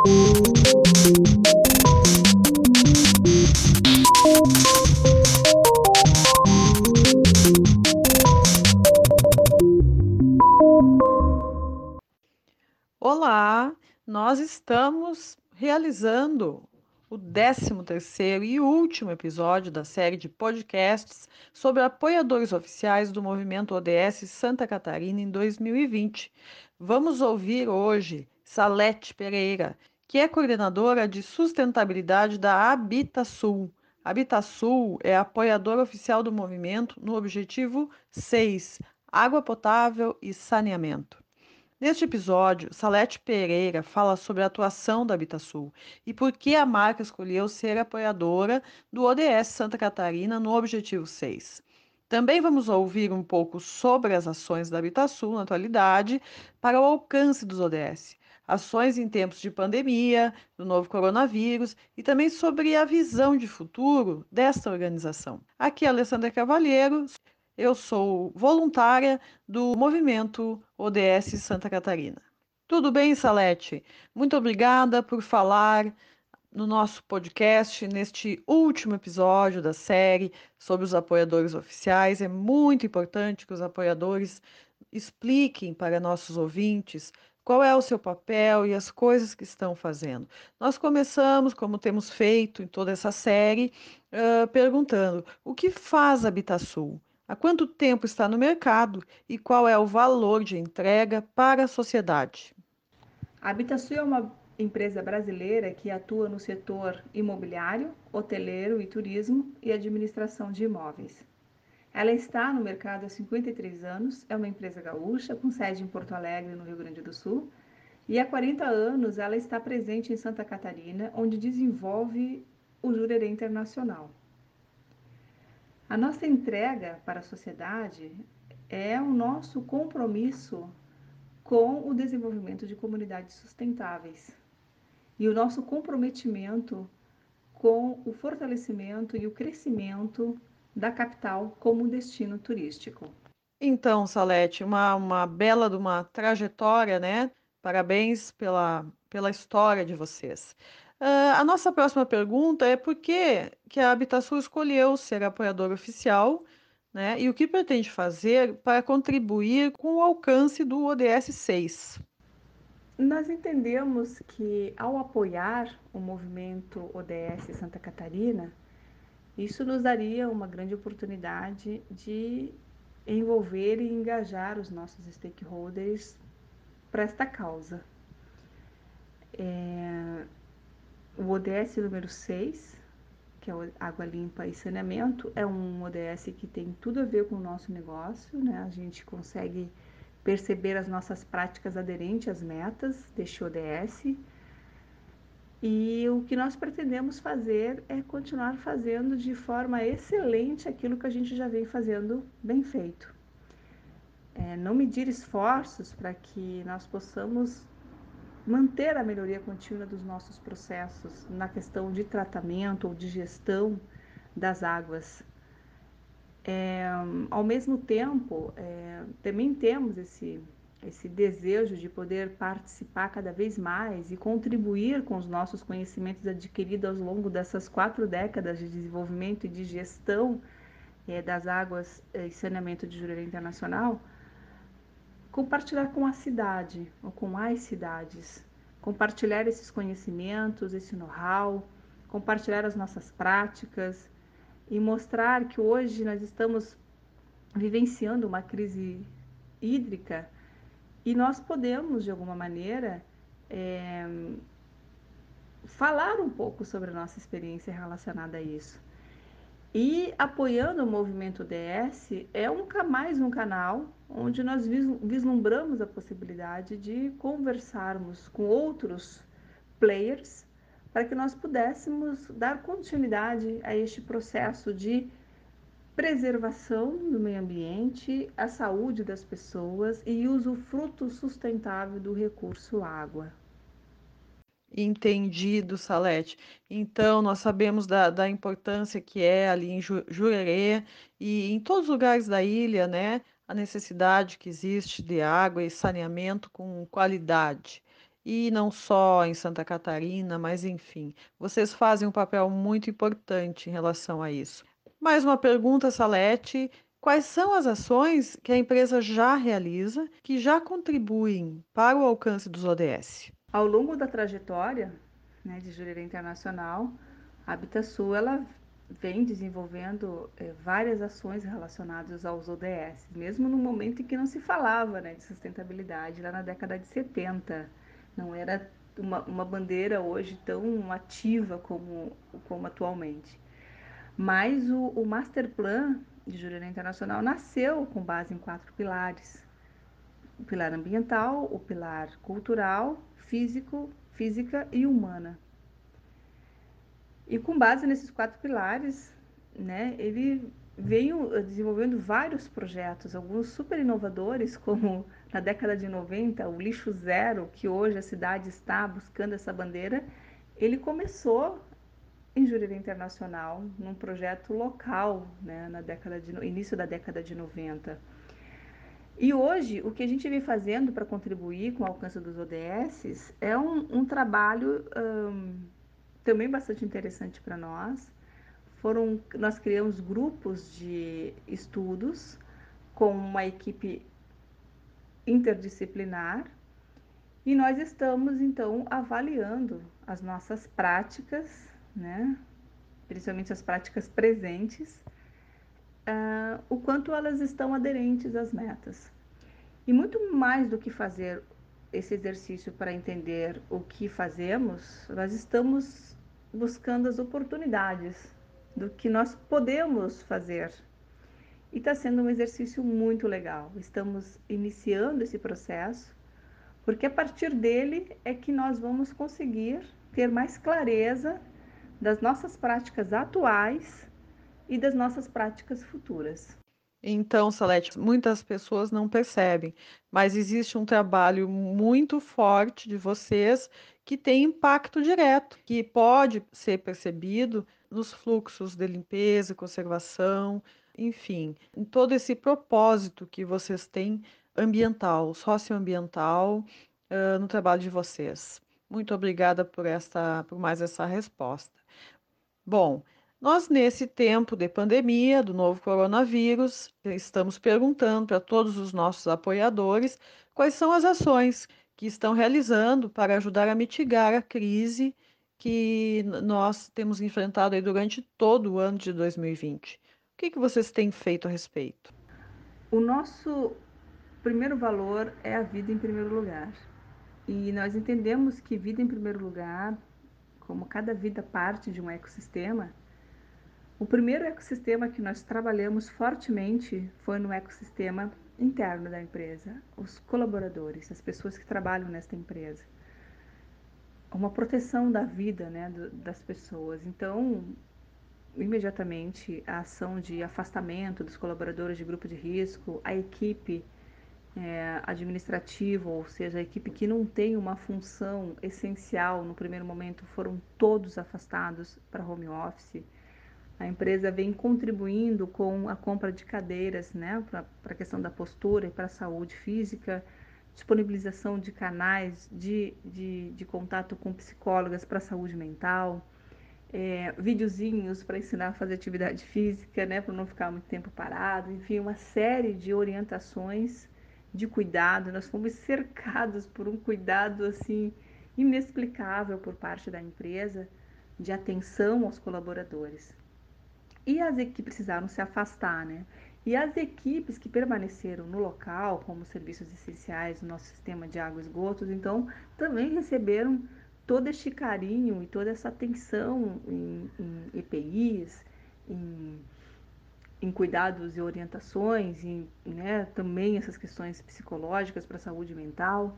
Olá, nós estamos realizando o 13º e último episódio da série de podcasts sobre apoiadores oficiais do movimento ODS Santa Catarina em 2020. Vamos ouvir hoje Salete Pereira, que é coordenadora de sustentabilidade da Habitasul. Habitasul é apoiadora oficial do movimento no objetivo 6, água potável e saneamento. Neste episódio, Salete Pereira fala sobre a atuação da Habitasul e por que a marca escolheu ser apoiadora do ODS Santa Catarina no Objetivo 6. Também vamos ouvir um pouco sobre as ações da Habitasul na atualidade para o alcance dos ODS, ações em tempos de pandemia, do novo coronavírus e também sobre a visão de futuro desta organização. Aqui é Alessandra Cavalheiro, eu sou voluntária do movimento ODS Santa Catarina. Tudo bem, Salete? Muito obrigada por falar no nosso podcast, neste último episódio da série sobre os apoiadores oficiais. É muito importante que os apoiadores expliquem para nossos ouvintes qual é o seu papel e as coisas que estão fazendo. Nós começamos, como temos feito em toda essa série, uh, perguntando o que faz a Habitasul? há quanto tempo está no mercado e qual é o valor de entrega para a sociedade. A Habitasul é uma empresa brasileira que atua no setor imobiliário, hoteleiro e turismo e administração de imóveis. Ela está no mercado há 53 anos, é uma empresa gaúcha com sede em Porto Alegre, no Rio Grande do Sul, e há 40 anos ela está presente em Santa Catarina, onde desenvolve o Jurerê Internacional. A nossa entrega para a sociedade é o nosso compromisso com o desenvolvimento de comunidades sustentáveis e o nosso comprometimento com o fortalecimento e o crescimento da capital como destino turístico. Então, Salete, uma, uma bela de uma trajetória, né? Parabéns pela, pela história de vocês. Uh, a nossa próxima pergunta é por que, que a Habitasul escolheu ser apoiador oficial né, e o que pretende fazer para contribuir com o alcance do ODS 6? Nós entendemos que ao apoiar o movimento ODS Santa Catarina, isso nos daria uma grande oportunidade de envolver e engajar os nossos stakeholders para esta causa. É, o ODS número 6, que é Água Limpa e Saneamento, é um ODS que tem tudo a ver com o nosso negócio, né? A gente consegue perceber as nossas práticas aderentes às metas deste ODS. E o que nós pretendemos fazer é continuar fazendo de forma excelente aquilo que a gente já vem fazendo bem feito. É, não medir esforços para que nós possamos manter a melhoria contínua dos nossos processos na questão de tratamento ou de gestão das águas. É, ao mesmo tempo, é, também temos esse, esse desejo de poder participar cada vez mais e contribuir com os nossos conhecimentos adquiridos ao longo dessas quatro décadas de desenvolvimento e de gestão é, das águas é, e saneamento de Jurerê Internacional compartilhar com a cidade ou com as cidades, compartilhar esses conhecimentos, esse know-how, compartilhar as nossas práticas e mostrar que hoje nós estamos vivenciando uma crise hídrica e nós podemos, de alguma maneira, é, falar um pouco sobre a nossa experiência relacionada a isso. E apoiando o movimento DS é um, mais um canal onde nós vislumbramos a possibilidade de conversarmos com outros players para que nós pudéssemos dar continuidade a este processo de preservação do meio ambiente, a saúde das pessoas e uso fruto sustentável do recurso água. Entendido, Salete. Então, nós sabemos da, da importância que é ali em Jurerê e em todos os lugares da ilha, né? A necessidade que existe de água e saneamento com qualidade. e não só em Santa Catarina, mas enfim, vocês fazem um papel muito importante em relação a isso. Mais uma pergunta, Salete. Quais são as ações que a empresa já realiza que já contribuem para o alcance dos ODS? Ao longo da trajetória né, de Jurerê Internacional, a Habitasul ela vem desenvolvendo é, várias ações relacionadas aos ODS, mesmo no momento em que não se falava né, de sustentabilidade, lá na década de 70. Não era uma, uma bandeira hoje tão ativa como, como atualmente. Mas o, o Master Plan de Jurerê Internacional nasceu com base em quatro pilares. O pilar ambiental, o pilar cultural, físico, física e humana. E com base nesses quatro pilares, né, ele veio eh, desenvolvendo vários projetos, alguns super inovadores, como na década de 90, o lixo zero, que hoje a cidade está buscando essa bandeira, ele começou em Jurerê Internacional, num projeto local, né, na década de, início da década de 90. E hoje, o que a gente vem fazendo para contribuir com o alcance dos ODS é um, um trabalho também bastante interessante para nós. Foram, nós criamos grupos de estudos com uma equipe interdisciplinar e nós estamos então avaliando as nossas práticas, né? principalmente as práticas presentes, uh, o quanto elas estão aderentes às metas. E muito mais do que fazer esse exercício para entender o que fazemos, nós estamos buscando as oportunidades do que nós podemos fazer. E está sendo um exercício muito legal. Estamos iniciando esse processo, porque a partir dele é que nós vamos conseguir ter mais clareza das nossas práticas atuais e das nossas práticas futuras. Então, Salete, muitas pessoas não percebem, mas existe um trabalho muito forte de vocês que tem impacto direto, que pode ser percebido nos fluxos de limpeza, conservação, enfim, em todo esse propósito que vocês têm ambiental, socioambiental, uh, no trabalho de vocês. Muito obrigada por por mais essa resposta. Bom, nós, nesse tempo de pandemia do novo coronavírus, estamos perguntando para todos os nossos apoiadores quais são as ações que estão realizando para ajudar a mitigar a crise que nós temos enfrentado aí durante todo o ano de 2020. O que, que vocês têm feito a respeito? O nosso primeiro valor é a vida em primeiro lugar. E nós entendemos que vida em primeiro lugar, como cada vida parte de um ecossistema, o primeiro ecossistema que nós trabalhamos fortemente foi no ecossistema interno da empresa, os colaboradores, as pessoas que trabalham nesta empresa. Uma proteção da vida né, das pessoas. Então, imediatamente, a ação de afastamento dos colaboradores de grupo de risco, a equipe é, administrativa, ou seja, a equipe que não tem uma função essencial no primeiro momento, foram todos afastados para home office. A empresa vem contribuindo com a compra de cadeiras né, para a questão da postura e para a saúde física, disponibilização de canais de, de, de contato com psicólogas para a saúde mental, é, videozinhos para ensinar a fazer atividade física, né, para não ficar muito tempo parado, enfim, uma série de orientações de cuidado. Nós fomos cercados por um cuidado assim inexplicável por parte da empresa de atenção aos colaboradores e as equipes precisaram se afastar, né? E as equipes que permaneceram no local, como serviços essenciais, no nosso sistema de água e esgotos, então também receberam todo este carinho e toda essa atenção em, em EPIs, em, em, cuidados e orientações, em, né, também essas questões psicológicas para a saúde mental.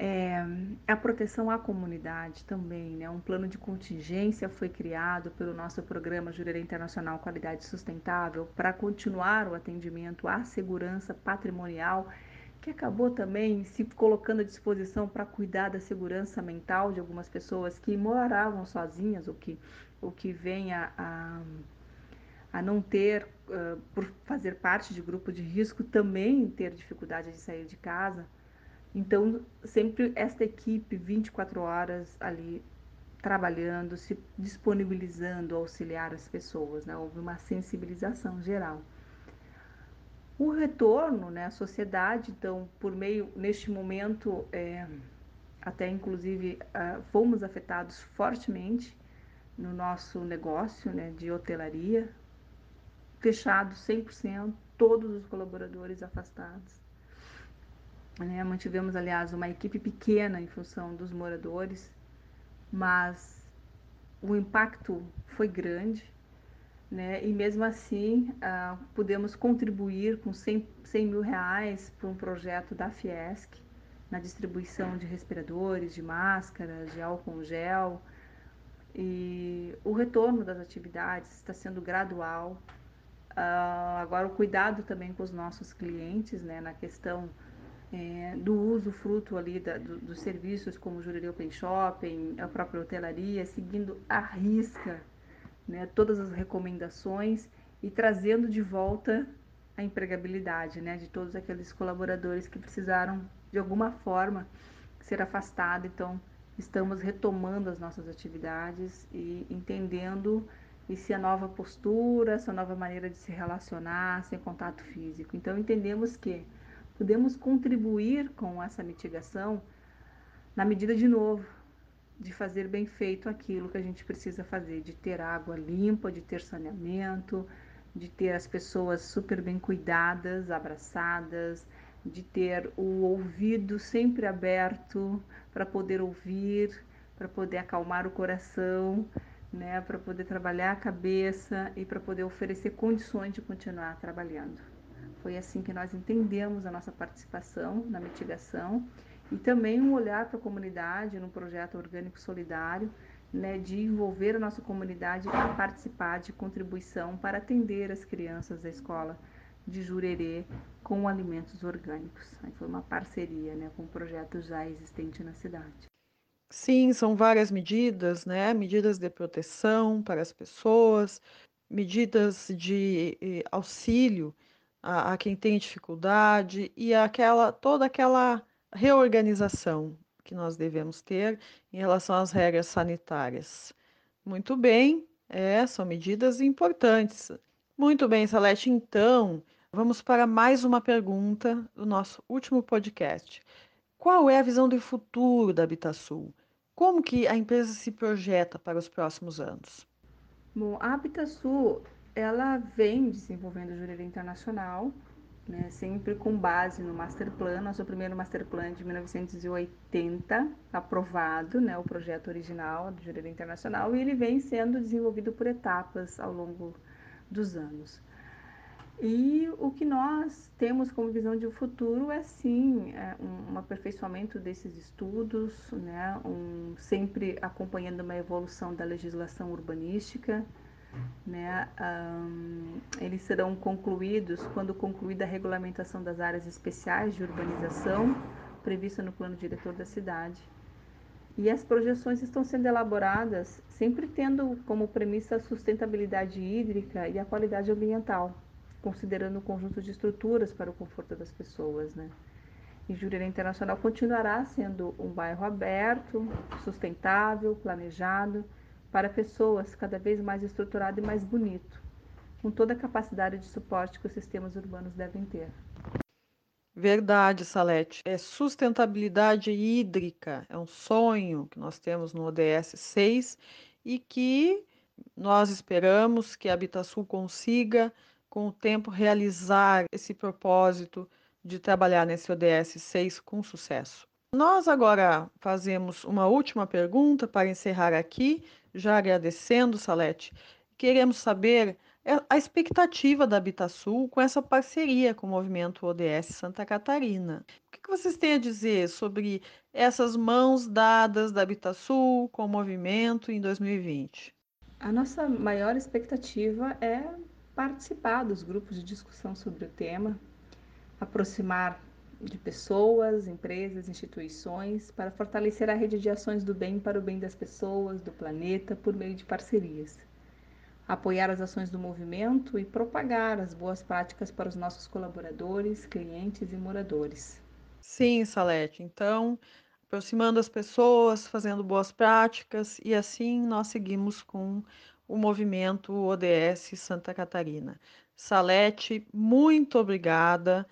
É, a proteção à comunidade também, né? Um plano de contingência foi criado pelo nosso programa Jurerê Internacional Qualidade Sustentável para continuar o atendimento à segurança patrimonial, que acabou também se colocando à disposição para cuidar da segurança mental de algumas pessoas que moravam sozinhas, o que, o que a, a, a não ter, uh, por fazer parte de grupo de risco, também ter dificuldade de sair de casa. Então, sempre esta equipe 24 horas ali trabalhando, se disponibilizando a auxiliar as pessoas, né? Houve uma sensibilização geral. O retorno, né, à sociedade, então, por meio, neste momento, é, até inclusive uh, fomos afetados fortemente no nosso negócio né, de hotelaria, fechado 100%, todos os colaboradores afastados. Né, mantivemos, aliás, uma equipe pequena em função dos moradores, mas o impacto foi grande, né? E mesmo assim uh, pudemos contribuir com 100, 100 mil reais para um projeto da Fiesc na distribuição de respiradores, de máscaras, de álcool gel. E o retorno das atividades está sendo gradual. Uh, agora o cuidado também com os nossos clientes, né, na questão é, do uso fruto ali da, do, dos serviços como Jurerê Open Shopping, a própria hotelaria, seguindo à risca né, todas as recomendações e trazendo de volta a empregabilidade né, de todos aqueles colaboradores que precisaram de alguma forma ser afastados. Então, estamos retomando as nossas atividades e entendendo e se a nova postura, essa nova maneira de se relacionar sem contato físico. Então, entendemos que podemos contribuir com essa mitigação na medida de novo de fazer bem feito aquilo que a gente precisa fazer, de ter água limpa, de ter saneamento, de ter as pessoas super bem cuidadas, abraçadas, de ter o ouvido sempre aberto para poder ouvir, para poder acalmar o coração, né, para poder trabalhar a cabeça e para poder oferecer condições de continuar trabalhando. Foi assim que nós entendemos a nossa participação na mitigação e também um olhar para a comunidade no projeto orgânico solidário, né, de envolver a nossa comunidade a participar de contribuição para atender as crianças da escola de Jurerê com alimentos orgânicos. Aí foi uma parceria né, com o projeto já existente na cidade. Sim, são várias medidas, né? Medidas de proteção para as pessoas, medidas de eh, auxílio a, a quem tem dificuldade e aquela toda aquela reorganização que nós devemos ter em relação às regras sanitárias. Muito bem, é, são medidas importantes. Muito bem, Salete, então, vamos para mais uma pergunta do nosso último podcast. Qual é a visão do futuro da Habitasul? Como que a empresa se projeta para os próximos anos? Bom, a Habitasul, ela vem desenvolvendo jurídica internacional né, sempre com base no Master Plan, nosso primeiro Master Plan de 1980, aprovado, né, o projeto original do Jurerê Internacional, e ele vem sendo desenvolvido por etapas ao longo dos anos. E o que nós temos como visão de futuro é sim é um, aperfeiçoamento desses estudos, né, um, sempre acompanhando uma evolução da legislação urbanística, né, um, eles serão concluídos quando concluída a regulamentação das áreas especiais de urbanização prevista no plano diretor da cidade. E as projeções estão sendo elaboradas sempre tendo como premissa a sustentabilidade hídrica e a qualidade ambiental, considerando o conjunto de estruturas para o conforto das pessoas, né? E Jurerê Internacional continuará sendo um bairro aberto, sustentável, planejado, para pessoas cada vez mais estruturado e mais bonito, com toda a capacidade de suporte que os sistemas urbanos devem ter. Verdade, Salete. É sustentabilidade hídrica, é um sonho que nós temos no ODS 6 e que nós esperamos que a Habitasul consiga, com o tempo, realizar esse propósito de trabalhar nesse ODS 6 com sucesso. Nós agora fazemos uma última pergunta para encerrar aqui, já agradecendo, Salete. Queremos saber é, a expectativa da Habitasul com essa parceria com o movimento ODS Santa Catarina. O que vocês têm a dizer sobre essas mãos dadas da Habitasul com o movimento em 2020? A nossa maior expectativa é participar dos grupos de discussão sobre o tema, aproximar de pessoas, empresas, instituições, para fortalecer a rede de ações do bem para o bem das pessoas, do planeta, por meio de parcerias. Apoiar as ações do movimento e propagar as boas práticas para os nossos colaboradores, clientes e moradores. Sim, Salete. Então, aproximando as pessoas, fazendo boas práticas e assim nós seguimos com o movimento ODS Santa Catarina. Salete, muito obrigada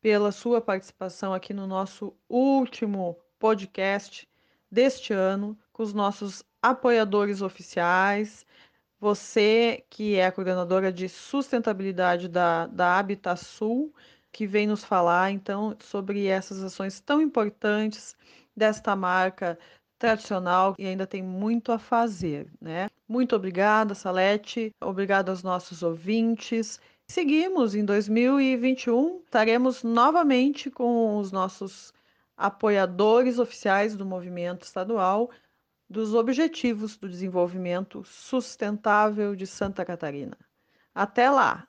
pela sua participação aqui no nosso último podcast deste ano, com os nossos apoiadores oficiais. Você, que é a coordenadora de sustentabilidade da, da Habitasul, que vem nos falar então sobre essas ações tão importantes desta marca tradicional e ainda tem muito a fazer, né? Muito obrigada, Salete. Obrigada aos nossos ouvintes. Seguimos em 2021, estaremos novamente com os nossos apoiadores oficiais do movimento estadual dos Objetivos do Desenvolvimento Sustentável de Santa Catarina. Até lá!